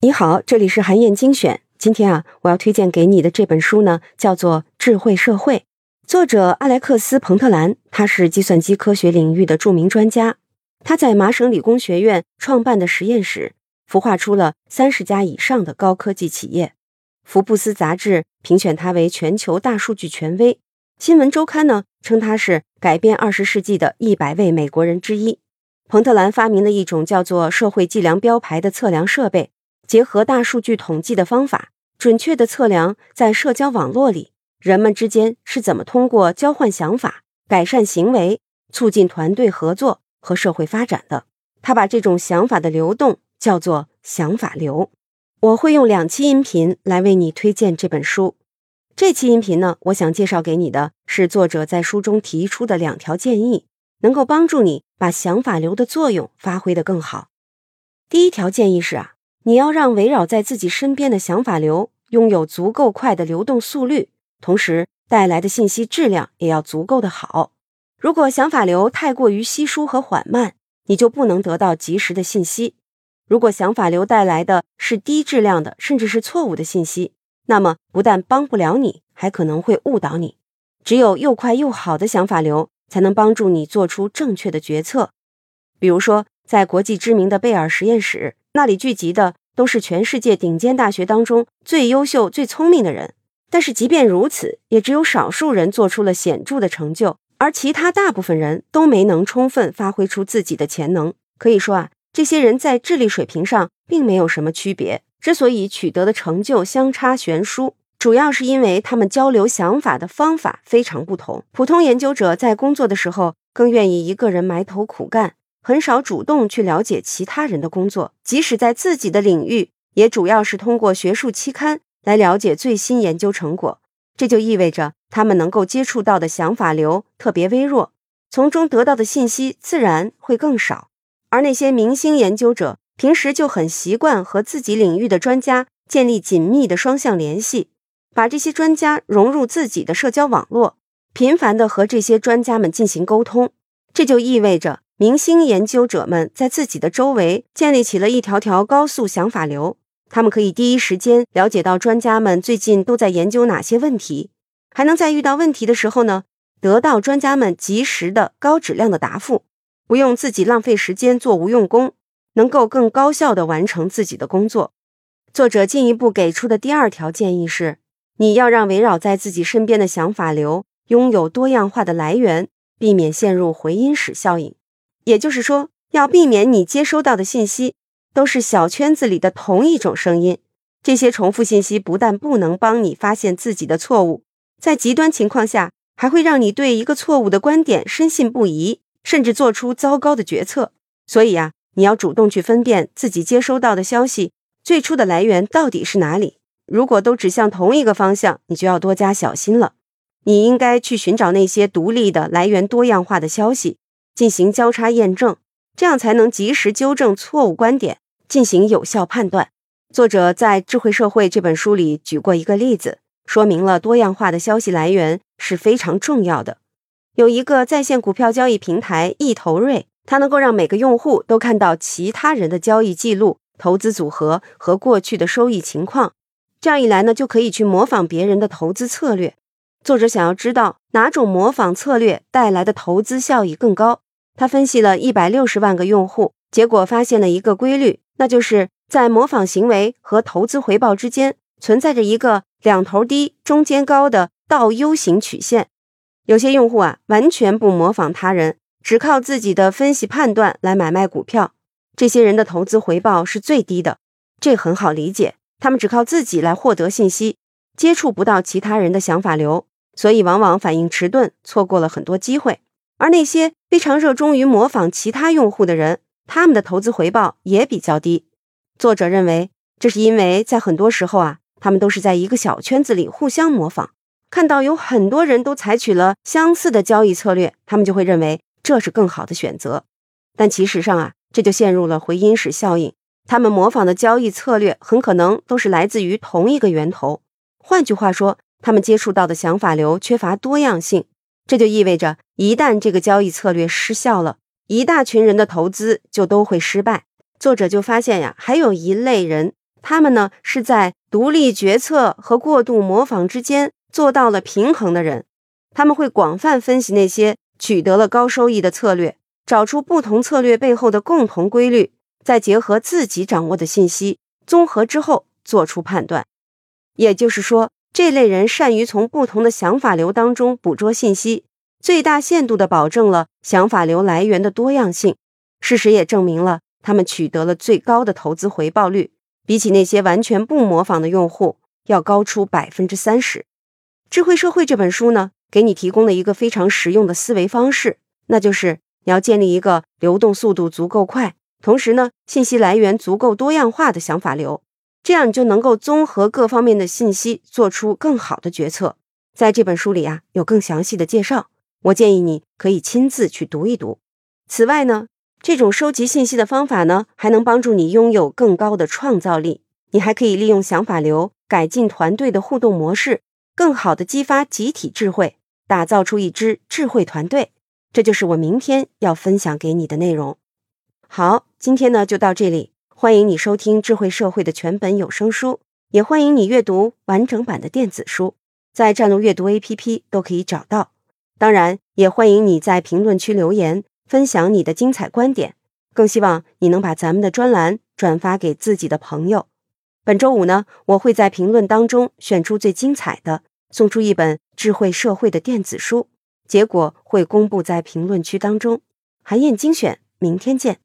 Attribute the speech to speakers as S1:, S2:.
S1: 你好，这里是韩燕精选。今天啊，我要推荐给你的这本书呢，叫做《智慧社会》，作者阿莱克斯·彭特兰，他是计算机科学领域的著名专家。他在麻省理工学院创办的实验室，孵化出了三十家以上的高科技企业。福布斯杂志评选他为全球大数据权威，新闻周刊呢称他是改变二十世纪的一百位美国人之一。彭特兰发明了一种叫做社会计量标牌的测量设备，结合大数据统计的方法，准确的测量在社交网络里人们之间是怎么通过交换想法、改善行为、促进团队合作和社会发展的。他把这种想法的流动叫做想法流。我会用两期音频来为你推荐这本书。这期音频呢，我想介绍给你的是作者在书中提出的两条建议，能够帮助你把想法流的作用发挥得更好。第一条建议是啊，你要让围绕在自己身边的想法流拥有足够快的流动速率，同时带来的信息质量也要足够的好。如果想法流太过于稀疏和缓慢，你就不能得到及时的信息。如果想法流带来的是低质量的，甚至是错误的信息，那么不但帮不了你，还可能会误导你。只有又快又好的想法流，才能帮助你做出正确的决策。比如说，在国际知名的贝尔实验室，那里聚集的都是全世界顶尖大学当中最优秀、最聪明的人。但是即便如此，也只有少数人做出了显著的成就，而其他大部分人都没能充分发挥出自己的潜能。可以说啊。这些人在智力水平上并没有什么区别，之所以取得的成就相差悬殊，主要是因为他们交流想法的方法非常不同。普通研究者在工作的时候更愿意一个人埋头苦干，很少主动去了解其他人的工作，即使在自己的领域，也主要是通过学术期刊来了解最新研究成果。这就意味着他们能够接触到的想法流特别微弱，从中得到的信息自然会更少。而那些明星研究者平时就很习惯和自己领域的专家建立紧密的双向联系，把这些专家融入自己的社交网络，频繁地和这些专家们进行沟通。这就意味着明星研究者们在自己的周围建立起了一条条高速想法流，他们可以第一时间了解到专家们最近都在研究哪些问题，还能在遇到问题的时候呢，得到专家们及时的高质量的答复。不用自己浪费时间做无用功，能够更高效的完成自己的工作。作者进一步给出的第二条建议是：你要让围绕在自己身边的想法流拥有多样化的来源，避免陷入回音室效应。也就是说，要避免你接收到的信息都是小圈子里的同一种声音。这些重复信息不但不能帮你发现自己的错误，在极端情况下，还会让你对一个错误的观点深信不疑。甚至做出糟糕的决策，所以呀，你要主动去分辨自己接收到的消息最初的来源到底是哪里。如果都指向同一个方向，你就要多加小心了。你应该去寻找那些独立的来源多样化的消息，进行交叉验证，这样才能及时纠正错误观点，进行有效判断。作者在《智慧社会》这本书里举过一个例子，说明了多样化的消息来源是非常重要的。有一个在线股票交易平台易投瑞，它能够让每个用户都看到其他人的交易记录、投资组合和过去的收益情况。这样一来呢，就可以去模仿别人的投资策略。作者想要知道哪种模仿策略带来的投资效益更高。他分析了一百六十万个用户，结果发现了一个规律，那就是在模仿行为和投资回报之间存在着一个两头低、中间高的倒 U 型曲线。有些用户啊，完全不模仿他人，只靠自己的分析判断来买卖股票。这些人的投资回报是最低的，这很好理解。他们只靠自己来获得信息，接触不到其他人的想法流，所以往往反应迟钝，错过了很多机会。而那些非常热衷于模仿其他用户的人，他们的投资回报也比较低。作者认为，这是因为在很多时候啊，他们都是在一个小圈子里互相模仿。看到有很多人都采取了相似的交易策略，他们就会认为这是更好的选择。但其实上啊，这就陷入了回音室效应。他们模仿的交易策略很可能都是来自于同一个源头。换句话说，他们接触到的想法流缺乏多样性。这就意味着，一旦这个交易策略失效了，一大群人的投资就都会失败。作者就发现呀，还有一类人，他们呢是在独立决策和过度模仿之间做到了平衡的人。他们会广泛分析那些取得了高收益的策略，找出不同策略背后的共同规律，再结合自己掌握的信息，综合之后做出判断。也就是说，这类人善于从不同的想法流当中捕捉信息，最大限度地保证了想法流来源的多样性。事实也证明了，他们取得了最高的投资回报率，比起那些完全不模仿的用户要高出百分之三十。《智慧社会》这本书呢，给你提供了一个非常实用的思维方式，那就是你要建立一个流动速度足够快，同时呢，信息来源足够多样化的想法流。这样你就能够综合各方面的信息，做出更好的决策。在这本书里啊，有更详细的介绍，我建议你可以亲自去读一读。此外呢，这种收集信息的方法呢，还能帮助你拥有更高的创造力。你还可以利用想法流改进团队的互动模式，更好的激发集体智慧，打造出一支智慧团队。这就是我明天要分享给你的内容。好，今天呢就到这里。欢迎你收听《智慧社会》的全本有声书，也欢迎你阅读完整版的电子书，在站路阅读 APP 都可以找到。当然，也欢迎你在评论区留言，分享你的精彩观点。更希望你能把咱们的专栏转发给自己的朋友。本周五呢，我会在评论当中选出最精彩的，送出一本《智慧社会》的电子书，结果会公布在评论区当中。韩燕精选，明天见。